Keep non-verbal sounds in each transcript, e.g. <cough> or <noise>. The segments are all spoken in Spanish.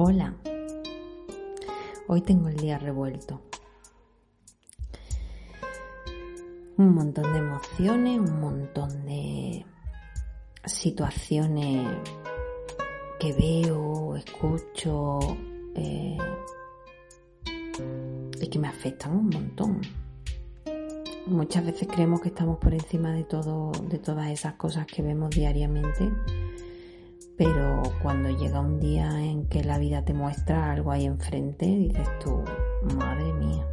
Hola, hoy tengo el día revuelto. Un montón de emociones, un montón de situaciones que veo, escucho eh, y que me afectan un montón. Muchas veces creemos que estamos por encima de todo, de todas esas cosas que vemos diariamente pero cuando llega un día en que la vida te muestra algo ahí enfrente, dices tú, madre mía.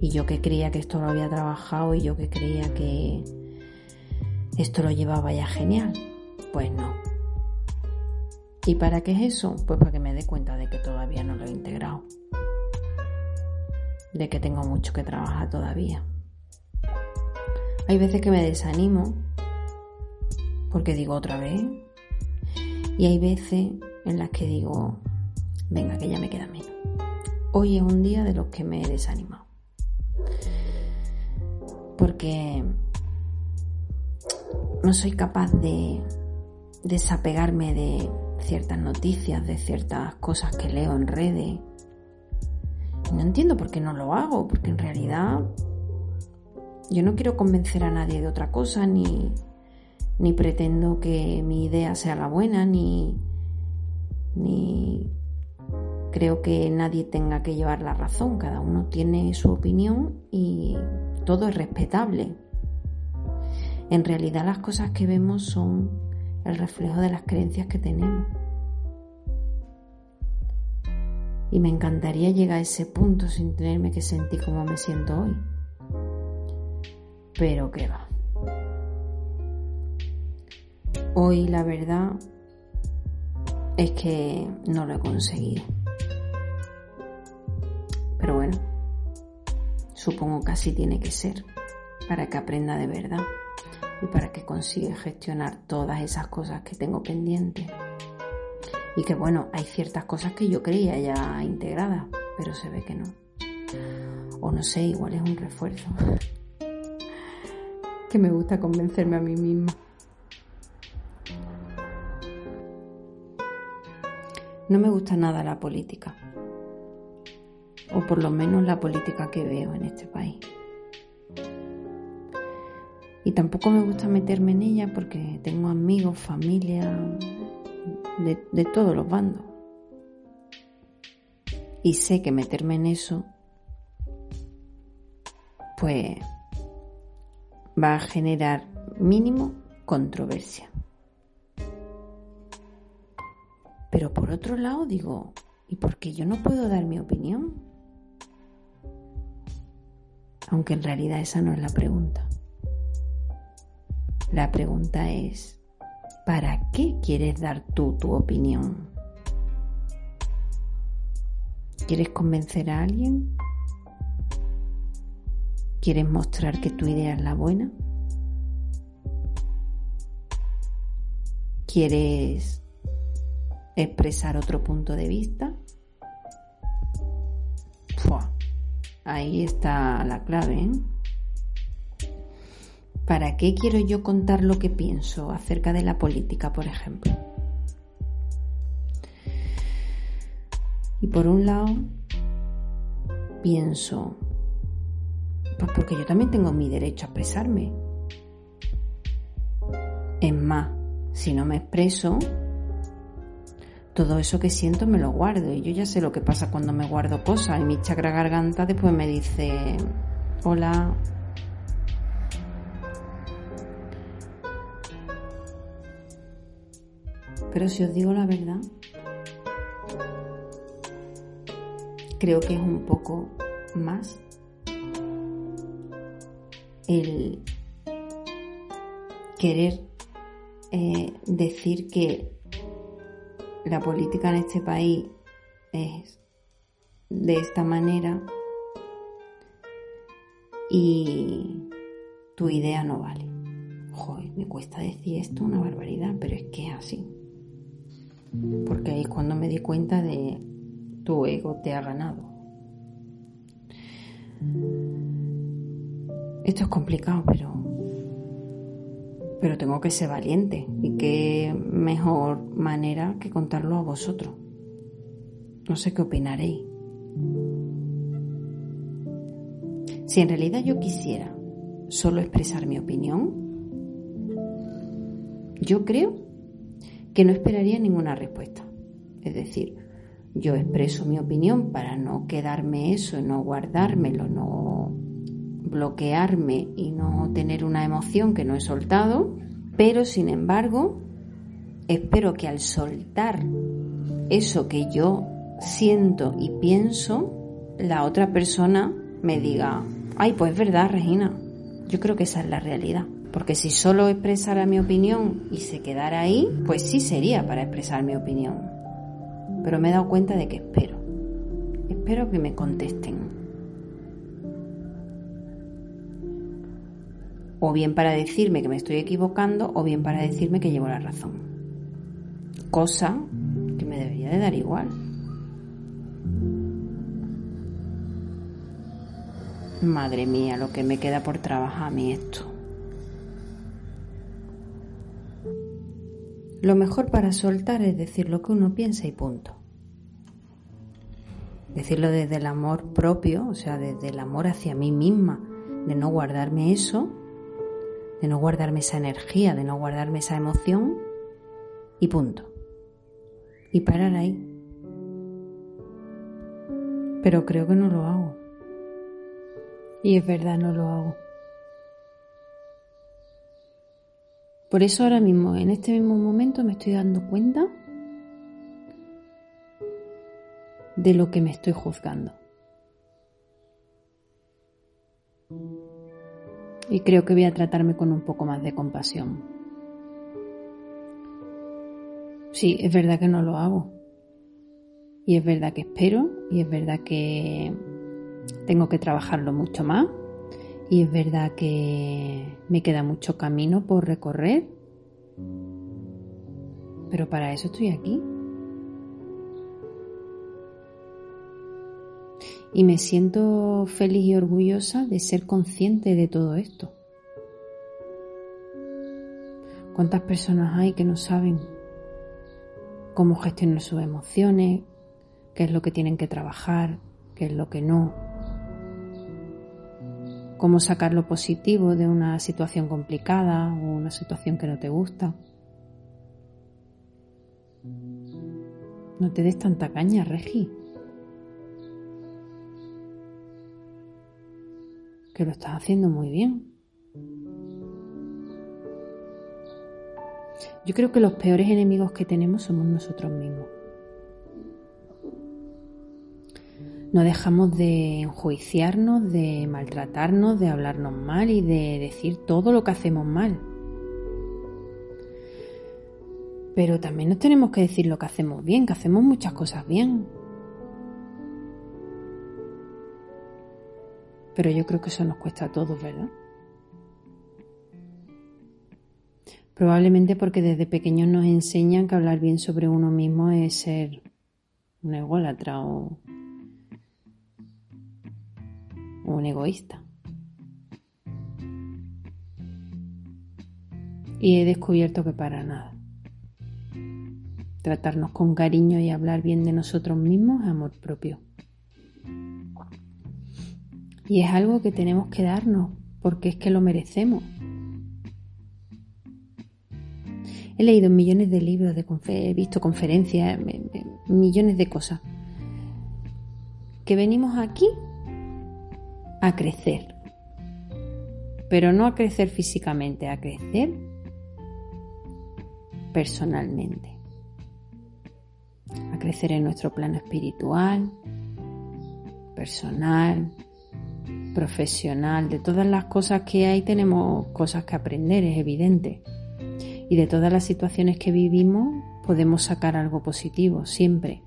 Y yo que creía que esto lo había trabajado y yo que creía que esto lo llevaba ya genial, pues no. ¿Y para qué es eso? Pues para que me dé cuenta de que todavía no lo he integrado. De que tengo mucho que trabajar todavía. Hay veces que me desanimo porque digo otra vez, y hay veces en las que digo, venga, que ya me queda menos. Hoy es un día de los que me he desanimado. Porque no soy capaz de desapegarme de ciertas noticias, de ciertas cosas que leo en redes. no entiendo por qué no lo hago, porque en realidad yo no quiero convencer a nadie de otra cosa, ni, ni pretendo que mi idea sea la buena, ni, ni creo que nadie tenga que llevar la razón, cada uno tiene su opinión y todo es respetable. En realidad las cosas que vemos son el reflejo de las creencias que tenemos. Y me encantaría llegar a ese punto sin tenerme que sentir como me siento hoy. Pero qué va. Hoy la verdad es que no lo he conseguido. Pero bueno, supongo que así tiene que ser para que aprenda de verdad y para que consiga gestionar todas esas cosas que tengo pendientes. Y que bueno, hay ciertas cosas que yo creía ya integradas, pero se ve que no. O no sé, igual es un refuerzo. <laughs> que me gusta convencerme a mí misma. No me gusta nada la política, o por lo menos la política que veo en este país. Y tampoco me gusta meterme en ella porque tengo amigos, familia, de, todos los bandos. Y sé que meterme en eso, pues va a generar mínimo controversia. Pero por otro lado digo, ¿y por qué yo no puedo dar mi opinión? Aunque en realidad esa no es la pregunta. La pregunta es, ¿para qué quieres dar tú tu opinión? ¿Quieres convencer a alguien? ¿Quieres mostrar que tu idea es la buena? ¿Quieres expresar otro punto de vista. Ahí está la clave. ¿eh? ¿Para qué quiero yo contar lo que pienso acerca de la política, por ejemplo? Y por un lado, pienso, pues porque yo también tengo mi derecho a expresarme. Es más, si no me expreso, todo eso que siento me lo guardo y yo ya sé lo que pasa cuando me guardo cosas y mi chakra garganta después me dice, hola. Pero si os digo la verdad, creo que es un poco más el querer eh, decir que la política en este país es de esta manera y tu idea no vale. Joder, me cuesta decir esto una barbaridad, pero es que es así. Porque ahí es cuando me di cuenta de tu ego te ha ganado. Esto es complicado, pero pero tengo que ser valiente y qué mejor manera que contarlo a vosotros. No sé qué opinaréis. Si en realidad yo quisiera solo expresar mi opinión, yo creo que no esperaría ninguna respuesta. Es decir, yo expreso mi opinión para no quedarme eso, no guardármelo, no bloquearme y no tener una emoción que no he soltado, pero sin embargo, espero que al soltar eso que yo siento y pienso, la otra persona me diga, ay, pues es verdad, Regina, yo creo que esa es la realidad. Porque si solo expresara mi opinión y se quedara ahí, pues sí sería para expresar mi opinión. Pero me he dado cuenta de que espero. Espero que me contesten. O bien para decirme que me estoy equivocando o bien para decirme que llevo la razón. Cosa que me debería de dar igual. Madre mía, lo que me queda por trabajar a mí esto. Lo mejor para soltar es decir lo que uno piensa y punto. Decirlo desde el amor propio, o sea, desde el amor hacia mí misma, de no guardarme eso, de no guardarme esa energía, de no guardarme esa emoción y punto. Y parar ahí. Pero creo que no lo hago. Y es verdad, no lo hago. Por eso ahora mismo, en este mismo momento, me estoy dando cuenta de lo que me estoy juzgando. Y creo que voy a tratarme con un poco más de compasión. Sí, es verdad que no lo hago. Y es verdad que espero, y es verdad que tengo que trabajarlo mucho más y es verdad que me queda mucho camino por recorrer, pero para eso estoy aquí. Y me siento feliz y orgullosa de ser consciente de todo esto. ¿Cuántas personas hay que no saben cómo gestionar sus emociones, qué es lo que tienen que trabajar, qué es lo que no? cómo sacar lo positivo de una situación complicada o una situación que no te gusta. No te des tanta caña, Regi. Que lo estás haciendo muy bien. Yo creo que los peores enemigos que tenemos somos nosotros mismos. no dejamos de enjuiciarnos, de maltratarnos, de hablarnos mal y de decir todo lo que hacemos mal. Pero también nos tenemos que decir lo que hacemos bien, que hacemos muchas cosas bien. Pero yo creo que eso nos cuesta a todos, ¿verdad? Probablemente porque desde pequeños nos enseñan que hablar bien sobre uno mismo es ser un ególatra o un egoísta. Y he descubierto que para nada. Tratarnos con cariño y hablar bien de nosotros mismos es amor propio. Y es algo que tenemos que darnos porque es que lo merecemos. He leído millones de libros, he visto conferencias, millones de cosas. Que venimos aquí a crecer. Pero no a crecer físicamente, a crecer personalmente. A crecer en nuestro plano espiritual, personal, profesional. De todas las cosas que hay tenemos cosas que aprender, es evidente. Y de todas las situaciones que vivimos podemos sacar algo positivo, siempre.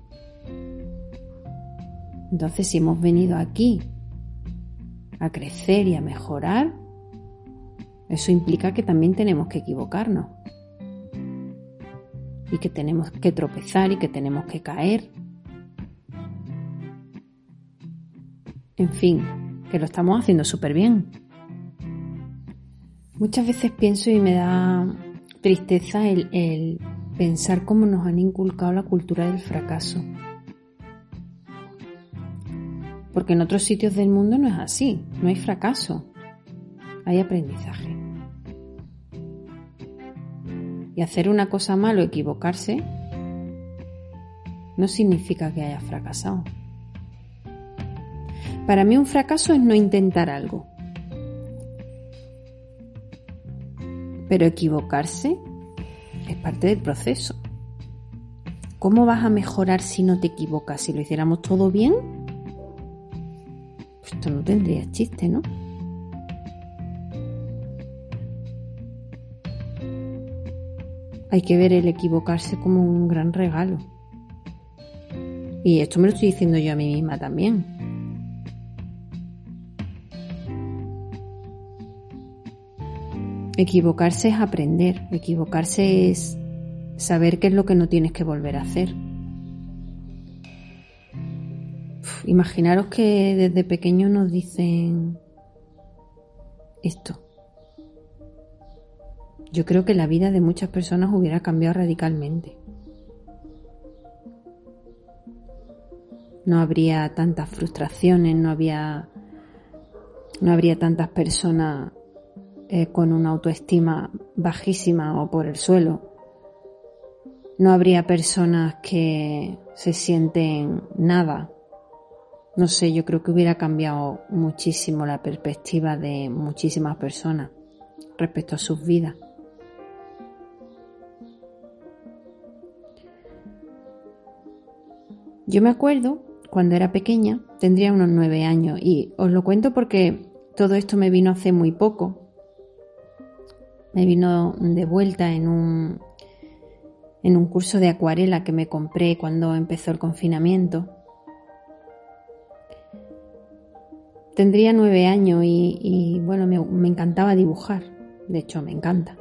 Entonces, si hemos venido aquí a crecer y a mejorar, eso implica que también tenemos que equivocarnos. Y que tenemos que tropezar y que tenemos que caer. En fin, que lo estamos haciendo súper bien. Muchas veces pienso y me da tristeza el, pensar cómo nos han inculcado la cultura del fracaso. Porque en otros sitios del mundo no es así, no hay fracaso, hay aprendizaje. Y hacer una cosa mal o equivocarse no significa que hayas fracasado. Para mí un fracaso es no intentar algo. Pero equivocarse es parte del proceso. ¿Cómo vas a mejorar si no te equivocas? Si lo hiciéramos todo bien, pues esto no tendría chiste, ¿no? Hay que ver el equivocarse como un gran regalo. Y esto me lo estoy diciendo yo a mí misma también. Equivocarse es aprender, equivocarse es saber qué es lo que no tienes que volver a hacer. Imaginaros que desde pequeño nos dicen esto. Yo creo que la vida de muchas personas hubiera cambiado radicalmente. No habría tantas frustraciones, no había no habría tantas personas eh, con una autoestima bajísima o por el suelo. No habría personas que se sienten nada. No sé, yo creo que hubiera cambiado muchísimo la perspectiva de muchísimas personas respecto a sus vidas. Yo me acuerdo cuando era pequeña, tendría unos nueve años, y os lo cuento porque todo esto me vino hace muy poco. Me vino de vuelta en un, en un curso de acuarela que me compré cuando empezó el confinamiento. Tendría nueve años y, bueno, me, me encantaba dibujar. De hecho, me encanta.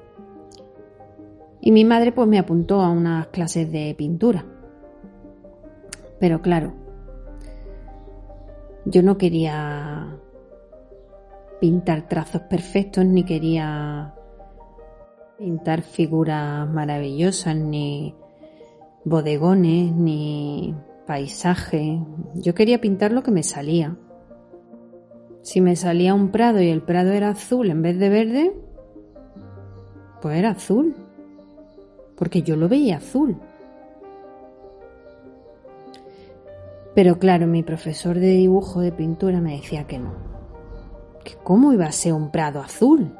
Y mi madre pues me apuntó a unas clases de pintura. Pero claro, yo no quería pintar trazos perfectos, ni quería pintar figuras maravillosas, ni bodegones, ni paisajes. Yo quería pintar lo que me salía. Si me salía un prado y el prado era azul en vez de verde, pues era azul. Porque yo lo veía azul. Pero claro, mi profesor de dibujo de pintura me decía que no. Que cómo iba a ser un prado azul.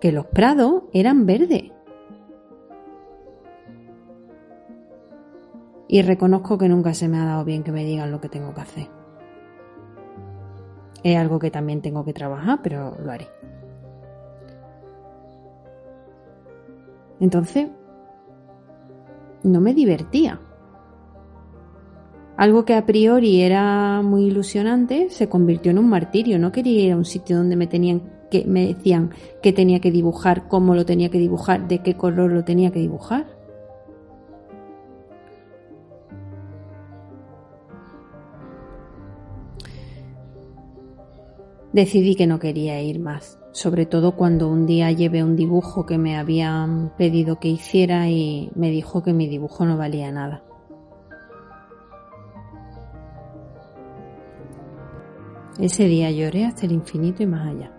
Que los prados eran verdes. Y reconozco que nunca se me ha dado bien que me digan lo que tengo que hacer. Es algo que también tengo que trabajar, pero lo haré. Entonces, no me divertía. Algo que a priori era muy ilusionante se convirtió en un martirio. No quería ir a un sitio donde me tenían me decían que tenía que dibujar, cómo lo tenía que dibujar, de qué color lo tenía que dibujar. Decidí que no quería ir más, sobre todo cuando un día llevé un dibujo que me habían pedido que hiciera y me dijo que mi dibujo no valía nada. Ese día lloré hasta el infinito y más allá.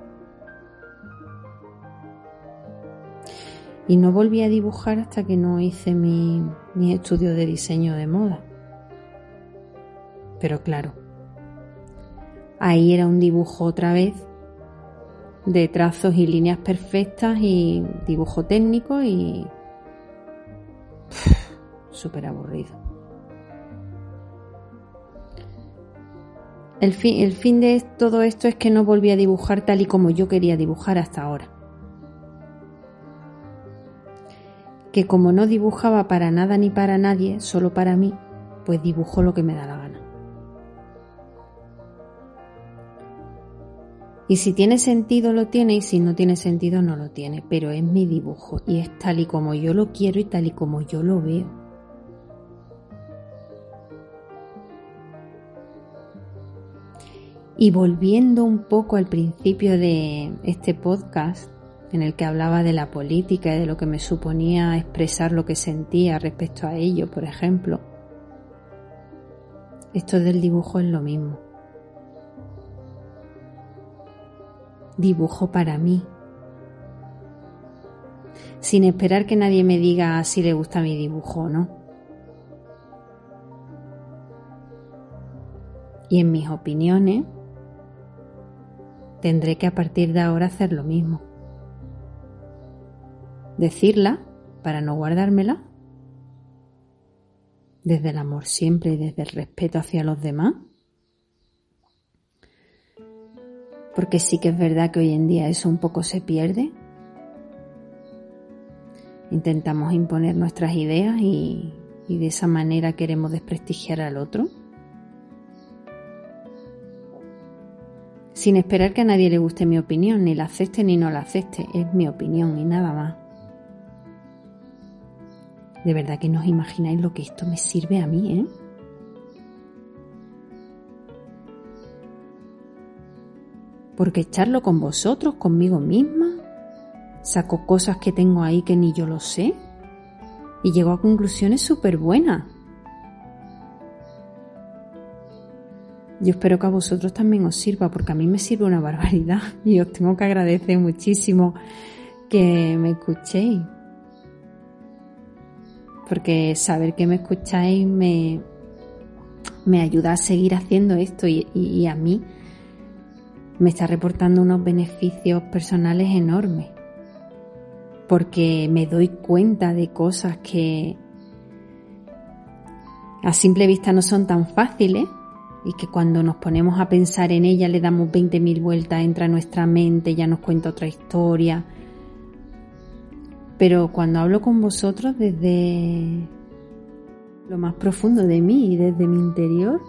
Y no volví a dibujar hasta que no hice mi, mi estudio de diseño de moda. Pero claro, ahí era un dibujo otra vez de trazos y líneas perfectas y dibujo técnico y súper aburrido. El fin, el fin de todo esto es que no volví a dibujar tal y como yo quería dibujar hasta ahora. Que como no dibujaba para nada ni para nadie, solo para mí, pues dibujo lo que me da la gana. Y si tiene sentido lo tiene y si no tiene sentido no lo tiene, pero es mi dibujo y es tal y como yo lo quiero y tal y como yo lo veo. Y volviendo un poco al principio de este podcast, en el que hablaba de la política y de lo que me suponía expresar lo que sentía respecto a ello, por ejemplo, esto del dibujo es lo mismo. dibujo para mí, sin esperar que nadie me diga si le gusta mi dibujo o no. Y en mis opiniones, tendré que a partir de ahora hacer lo mismo. Decirla para no guardármela, desde el amor siempre y desde el respeto hacia los demás porque sí que es verdad que hoy en día eso un poco se pierde. Intentamos imponer nuestras ideas y, de esa manera queremos desprestigiar al otro. Sin esperar que a nadie le guste mi opinión, ni la acepte ni no la acepte, es mi opinión y nada más. De verdad que no os imagináis lo que esto me sirve a mí, ¿eh? porque echarlo con vosotros, conmigo misma, saco cosas que tengo ahí que ni yo lo sé y llego a conclusiones súper buenas. Yo espero que a vosotros también os sirva, porque a mí me sirve una barbaridad <laughs> y os tengo que agradecer muchísimo que me escuchéis. Porque saber que me escucháis me, me ayuda a seguir haciendo esto y, a mí me está reportando unos beneficios personales enormes, porque me doy cuenta de cosas que a simple vista no son tan fáciles y que cuando nos ponemos a pensar en ellas le damos 20.000 vueltas, entra en nuestra mente, ya nos cuenta otra historia. Pero cuando hablo con vosotros desde lo más profundo de mí y desde mi interior,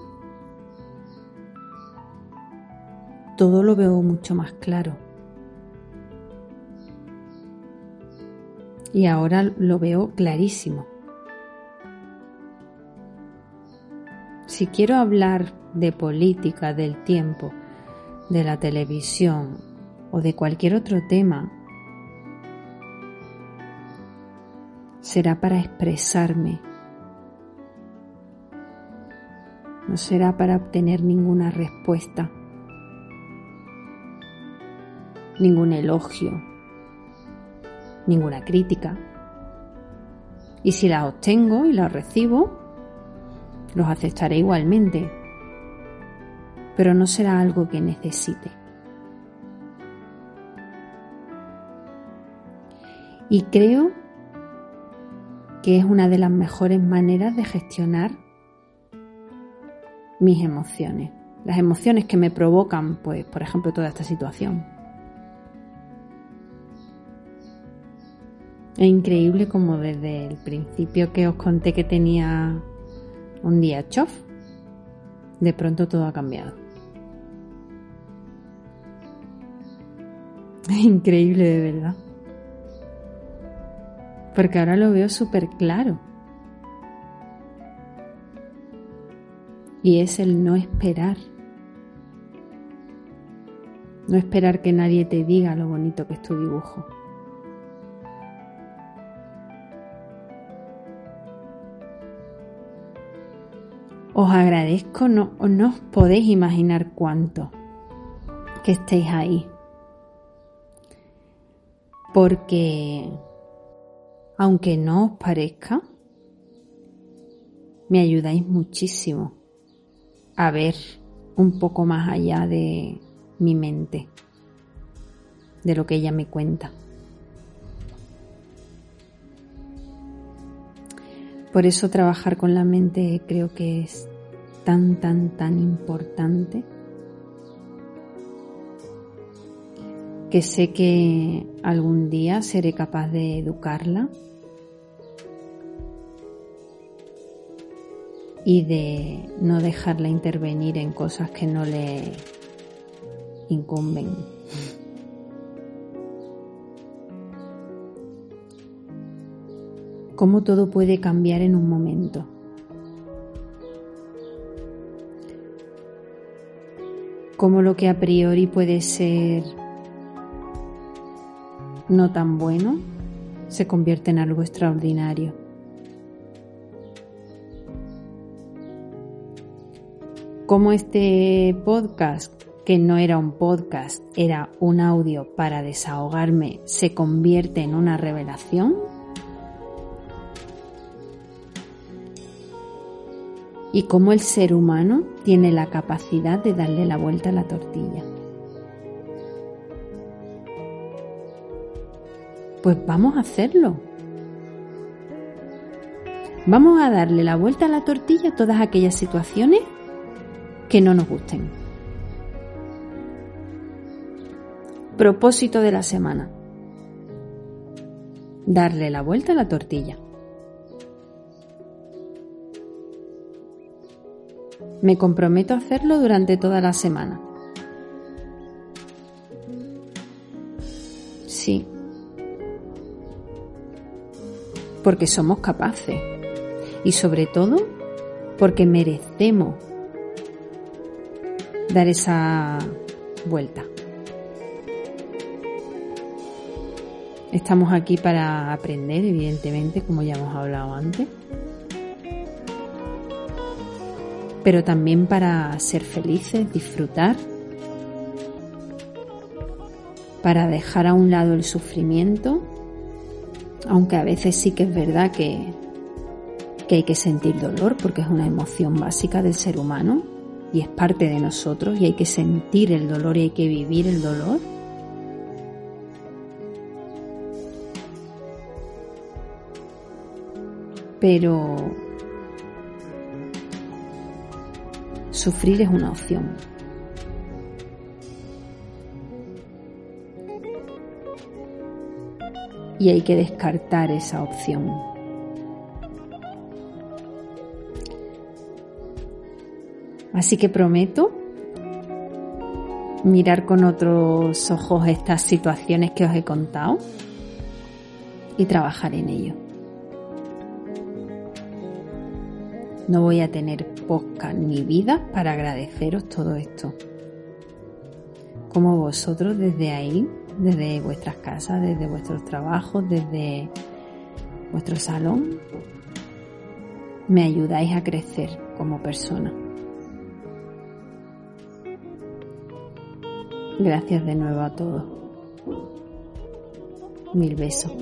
todo lo veo mucho más claro. Y ahora lo veo clarísimo. Si quiero hablar de política, del tiempo, de la televisión o de cualquier otro tema, será para expresarme. No será para obtener ninguna respuesta ningún elogio, ninguna crítica. Y si la obtengo y la recibo, los aceptaré igualmente, pero no será algo que necesite. Y creo que es una de las mejores maneras de gestionar mis emociones, las emociones que me provocan, pues, por ejemplo, toda esta situación. Es increíble como desde el principio que os conté que tenía un día chof, de pronto todo ha cambiado. <laughs> Es increíble de verdad. Porque ahora lo veo súper claro. Y es el no esperar. No esperar que nadie te diga lo bonito que es tu dibujo. Os agradezco, no, no os podéis imaginar cuánto que estéis ahí. Porque, aunque no os parezca, me ayudáis muchísimo a ver un poco más allá de mi mente, de lo que ella me cuenta. Por eso trabajar con la mente creo que es tan, tan, tan importante. Que sé que algún día seré capaz de educarla y de no dejarla intervenir en cosas que no le incumben. Cómo todo puede cambiar en un momento. Cómo lo que a priori puede ser no tan bueno se convierte en algo extraordinario. Cómo este podcast que no era un podcast, era un audio para desahogarme, se convierte en una revelación? ¿Y cómo el ser humano tiene la capacidad de darle la vuelta a la tortilla? Pues vamos a hacerlo. Vamos a darle la vuelta a la tortilla a todas aquellas situaciones que no nos gusten. Propósito de la semana. Darle la vuelta a la tortilla. Me comprometo a hacerlo durante toda la semana. Sí. Porque somos capaces. Y sobre todo porque merecemos dar esa vuelta. Estamos aquí para aprender, evidentemente, como ya hemos hablado antes, pero también para ser felices, disfrutar, para dejar a un lado el sufrimiento, aunque a veces sí que es verdad que, que hay que sentir dolor porque es una emoción básica del ser humano y es parte de nosotros y hay que sentir el dolor y hay que vivir el dolor pero sufrir es una opción. Y hay que descartar esa opción. Así que prometo mirar con otros ojos estas situaciones que os he contado y trabajar en ello. No voy a tener podcast ni vida para agradeceros todo esto. Como vosotros desde ahí, desde vuestras casas, desde vuestros trabajos, desde vuestro salón, me ayudáis a crecer como persona. Gracias de nuevo a todos. Mil besos.